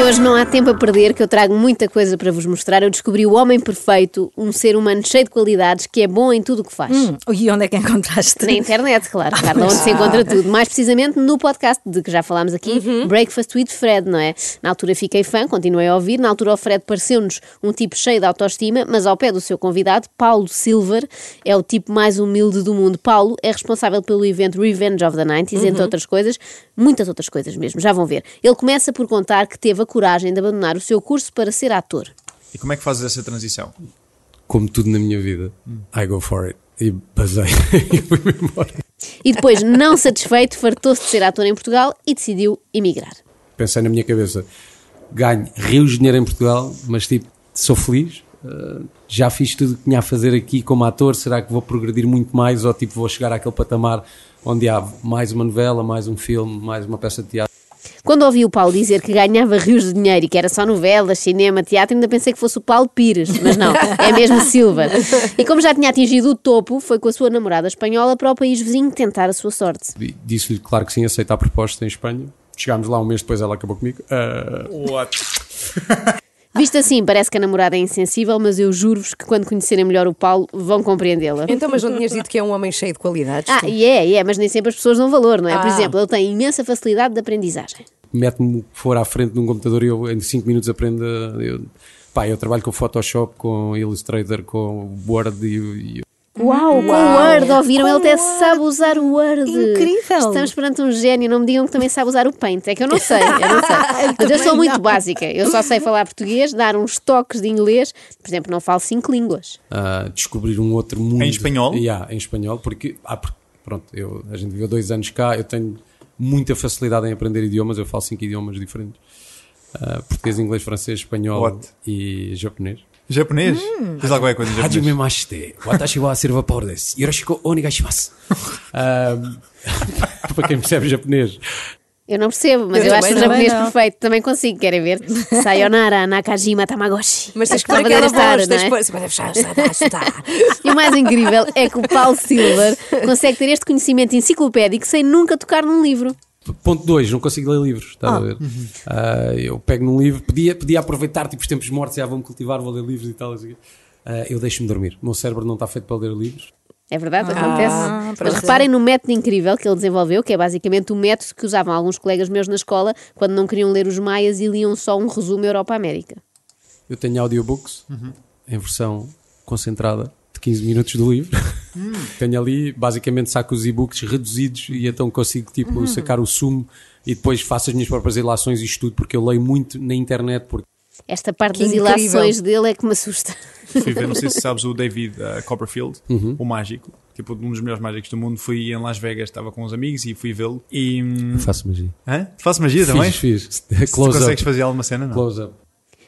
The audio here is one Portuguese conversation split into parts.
E hoje não há tempo a perder, que eu trago muita coisa para vos mostrar. Eu descobri o homem perfeito, um ser humano cheio de qualidades, que é bom em tudo o que faz. Hum, e onde é que encontraste? Na internet, claro, Carla, onde se encontra tudo. Mais precisamente no podcast de que já falámos aqui, Uhum. Breakfast with Fred, não é? Na altura fiquei fã, continuei a ouvir. Na altura o Fred pareceu-nos um tipo cheio de autoestima, mas ao pé do seu convidado, Paulo Silver, é o tipo mais humilde do mundo. Paulo é responsável pelo evento Revenge of the 90s, Uhum. entre outras coisas, muitas outras coisas mesmo, já vão ver. Ele começa por contar que teve a coragem de abandonar o seu curso para ser ator. E como é que fazes essa transição? como tudo na minha vida, I go for it. E basei e fui-me embora. E depois, não satisfeito, fartou-se de ser ator em Portugal e decidiu emigrar. Pensei na minha cabeça, ganho rios de dinheiro em Portugal, mas tipo, sou feliz. uh, já fiz tudo o que tinha a fazer aqui como ator. Será que vou progredir muito mais? Ou tipo, vou chegar àquele patamar onde há mais uma novela, mais um filme, mais uma peça de teatro? Quando ouvi o Paulo dizer que ganhava rios de dinheiro e que era só novelas, cinema, teatro, ainda pensei que fosse o Paulo Pires, mas não, é mesmo Silva. E como já tinha atingido o topo, foi com a sua namorada espanhola para o país vizinho tentar a sua sorte. Disse-lhe, claro que sim, aceita a proposta em Espanha. Chegámos lá um mês depois, ela acabou comigo. Uh, What? Visto assim, parece que a namorada é insensível, mas eu juro-vos que quando conhecerem melhor o Paulo, vão compreendê-la. Então, mas não tinhas dito que é um homem cheio de qualidades? Ah, e é, e é, mas nem sempre as pessoas dão valor, não é? Por Ah. exemplo, ele tem imensa facilidade de aprendizagem. Mete-me o que for à frente de um computador e eu em 5 minutos aprendo. a- Eu, pá, eu trabalho com Photoshop, com Illustrator, com Word e, e Uau, com o Word, ouviram? Com ele até Word. sabe usar o Word. Incrível. Estamos perante um gênio, não me digam que também sabe usar o Paint. É que eu não sei, eu não sei. Mas eu sou muito não. básica. Eu só sei falar português, dar uns toques de inglês. Por exemplo, não falo cinco línguas. a descobrir um outro mundo. Em espanhol? Yeah, em espanhol, porque, ah, porque, pronto, eu, a gente viveu dois anos cá, eu tenho muita facilidade em aprender idiomas, eu falo cinco idiomas diferentes. Ah, português, inglês, francês, espanhol What? e japonês. Japonês? Diz lá qualquer coisa em Hajime japonês. mashite, watashi wa serva power desu. Yoroshiku onegaishimasu. Para quem percebe japonês. Eu não percebo, mas Eu eu, acho o japonês não. perfeito. Também consigo, querem ver? Sayonara, Nakajima, Tamagotchi. Mas tens que Para pôr aquela fazer voz, tens que é? E o mais incrível é que o Paulo Silver consegue ter este conhecimento enciclopédico sem nunca tocar num livro. Ponto 2, não consigo ler livros, estás a ver? Ah, eu pego num livro, podia, podia aproveitar tipo, os tempos mortos, já vou-me cultivar, vou ler livros e tal. assim. Ah, eu deixo-me dormir. O meu cérebro não está feito para ler livros. É verdade, acontece. Mas pois é. reparem no método incrível que ele desenvolveu, que é basicamente o método que usavam alguns colegas meus na escola quando não queriam ler os Maias e liam só um resumo Europa-América. Eu tenho audiobooks em versão concentrada de 15 minutos do livro. tenho ali, basicamente saco os e-books reduzidos e então consigo tipo, sacar o sumo e depois faço as minhas próprias ilações e estudo, porque eu leio muito na internet, porque Esta parte Que das incrível. ilações dele é que me assusta. Fui ver, não sei se sabes o David uh, Copperfield, o mágico. Tipo, um dos melhores mágicos do mundo. Fui em Las Vegas, estava com uns amigos e fui vê-lo. E. hum, faço magia. Hã? Tu fazes magia também? Fiz, fiz. Close consegues up. fazer alguma cena? Não. Close up.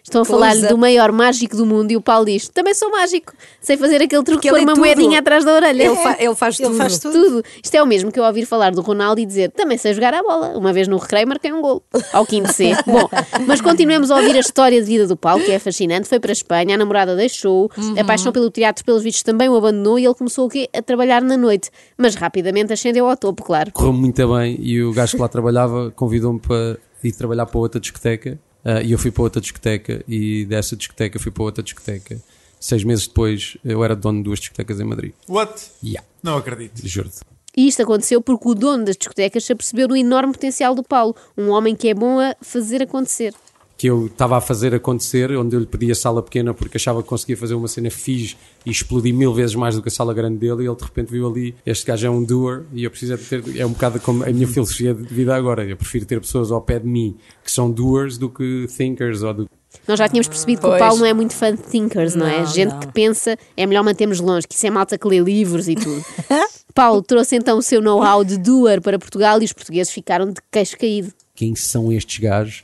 Estão a up. do maior mágico do mundo e o Paulo diz: Também sou mágico, sei fazer aquele truque de pôr ele é uma tudo. moedinha atrás da orelha. Ele, fa- ele faz Ele tudo. faz tudo. Tudo. Isto é o mesmo que eu ouvir falar do Ronaldo e dizer também sei jogar a bola. Uma vez no recreio marquei um gol. Ao quinto C. Bom, mas continuemos a ouvir a história de vida do Paulo, que é fascinante. Foi para a Espanha, a namorada deixou, a paixão pelo teatro, pelos vistos, também o abandonou e ele começou o quê? A trabalhar na noite. Mas rapidamente ascendeu ao topo, claro. correu muito bem e o gajo que lá trabalhava convidou-me para ir trabalhar para outra discoteca ah, e eu fui para outra discoteca e dessa discoteca fui para outra discoteca. Seis meses depois eu era dono de duas discotecas em Madrid. What? Yeah, Não acredito. juro-te. E isto aconteceu porque o dono das discotecas se apercebeu do enorme potencial do Paulo, um homem que é bom a fazer acontecer. Que eu estava a fazer acontecer, onde eu lhe pedi a sala pequena porque achava que conseguia fazer uma cena fixe e explodir mil vezes mais do que a sala grande dele. E ele de repente viu ali: este gajo é um doer e eu preciso é de ter. É um bocado como a minha filosofia de vida agora. Eu prefiro ter pessoas ao pé de mim que são doers do que thinkers ou do Nós já tínhamos percebido que o. Paulo não é muito fã de thinkers, não, é? Não, Gente não. que pensa, é melhor mantermos longe, que isso é malta que lê livros e tudo. Paulo trouxe então o seu know-how de doer para Portugal e os portugueses ficaram de queixo caído. quem são estes gajos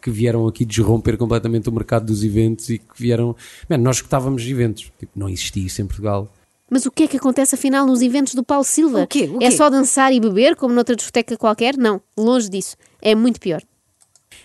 que vieram aqui desromper completamente o mercado dos eventos e que vieram. Man, nós gostávamos de eventos. Tipo, não existia isso em Portugal. Mas o que é que acontece afinal nos eventos do Paulo Silva? O quê? O É quê? só dançar e beber, como noutra discoteca qualquer? Não, longe disso. É muito pior.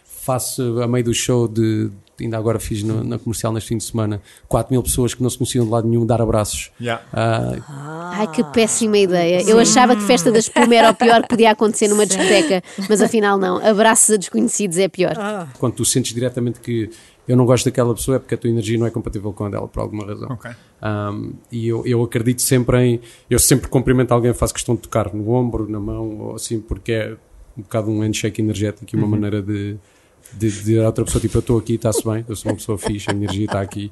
Faço a meio do show de ainda agora fiz no- na comercial neste fim de semana, 4 mil pessoas que não se conheciam de lado nenhum dar abraços. Yeah. Ah, Ai, que péssima ideia. Eu achava que festa da espuma era o pior que podia acontecer numa discoteca, mas afinal não. Abraços a desconhecidos é pior. quando tu sentes diretamente que eu não gosto daquela pessoa é porque a tua energia não é compatível com a dela, por alguma razão. Ok. Um, e eu, eu acredito sempre em. Eu sempre cumprimento alguém, faço questão de tocar no ombro, na mão, ou assim, porque é um bocado um handshake energético e uma maneira de. De de dizer a outra pessoa, tipo, eu estou aqui, está-se bem, eu sou uma pessoa fixe, a energia está aqui.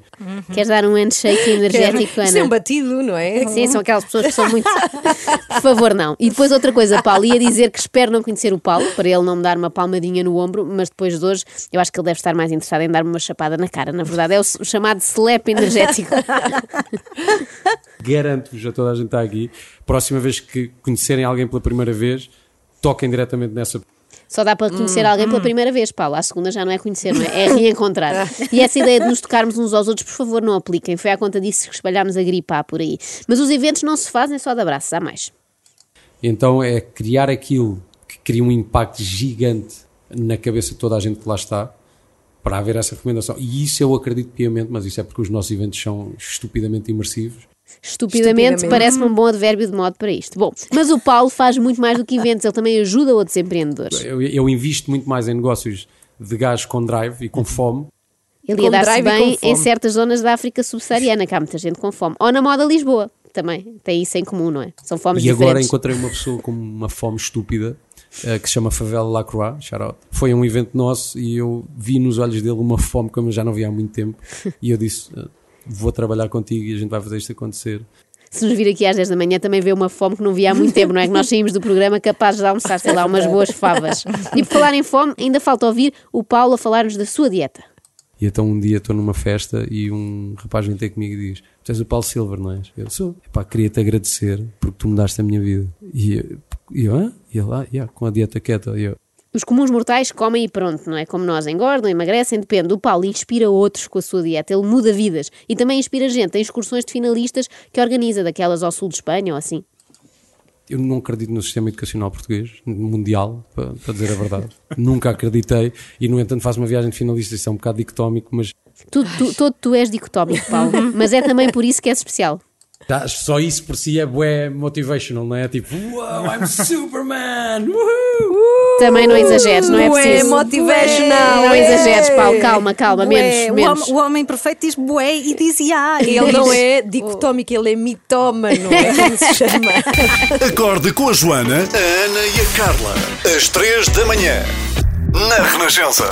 Queres dar um handshake energético, Isso é um Ana? batido, não é? Sim, são aquelas pessoas que são muito. Por favor, não. E depois outra coisa, Paulo, ia dizer que espero não conhecer o Paulo, para ele não me dar uma palmadinha no ombro, mas depois de hoje eu acho que ele deve estar mais interessado em dar-me uma chapada na cara. Na verdade, é o, o chamado slap energético. Garanto-vos a toda a gente está aqui, próxima vez que conhecerem alguém pela primeira vez, toquem diretamente nessa. Só dá para conhecer alguém pela primeira vez, Paulo. À segunda já não é conhecer, não é? É reencontrar. E essa ideia de nos tocarmos uns aos outros, por favor, não apliquem. Foi à conta disso que espalhámos a gripar por aí. Mas os eventos não se fazem só de abraços, há mais. Então é criar aquilo que cria um impacto gigante na cabeça de toda a gente que lá está para haver essa recomendação. E isso eu acredito piamente, mas isso é porque os nossos eventos são estupidamente imersivos. Estupidamente, Estupidamente. parece-me um bom advérbio de modo para isto. Bom, mas o Paulo faz muito mais do que eventos, ele também ajuda outros empreendedores. Eu, eu invisto muito mais em negócios de gajos com drive e com fome. Ele ia dar-se drive e bem em certas zonas da África subsaariana, que há muita gente com fome. Ou na moda Lisboa, também. Tem isso em comum, não é? São fomes E agora diferentes. encontrei uma pessoa com uma fome estúpida eh, que se chama Favela Lacroix, shout out. Foi a um evento nosso e eu vi nos olhos dele uma fome como eu já não via há muito tempo. E eu disse: Vou trabalhar contigo e a gente vai fazer isto acontecer. Se nos vir aqui às 10 da manhã, também vê uma fome que não via há muito tempo, não é? Que nós saímos do programa capazes de almoçar, sei lá, umas boas favas. E por falar em fome, ainda falta ouvir o Paulo a falar-nos da sua dieta. E então um dia estou numa festa e um rapaz vem ter comigo e diz: Tu és o Paulo Silver, não és? Eu sou. Epá, queria-te agradecer porque tu mudaste a minha vida. E eu, e eu ah? E ele, ah, yeah, com a dieta keto. E eu, Os comuns mortais comem e pronto, não é? Como nós, engordam, emagrecem, depende. O Paulo inspira outros com a sua dieta, ele muda vidas e também inspira gente em excursões de finalistas que organiza, daquelas ao sul de Espanha ou assim. eu não acredito no sistema educacional português, mundial, para, para dizer a verdade. Nunca acreditei e, no entanto, faço uma viagem de finalista. Isso é um bocado dicotómico, mas Tu, tu, todo tu és dicotómico, Paulo, mas é também por isso que és especial. Tá, só isso por si é bué motivational, não é? Tipo, wow, I'm Superman! Woohoo! Também não exageres, não é Bué preciso. motivational. Não exageres, Paulo, calma, calma, Bué. menos, O menos. homem- O homem perfeito diz bué e diz ya. Ele não é dicotómico, ele é mitómano, é como se chama. Acorde com a Joana, a Ana e a Carla. Às três da manhã. Na Renascença.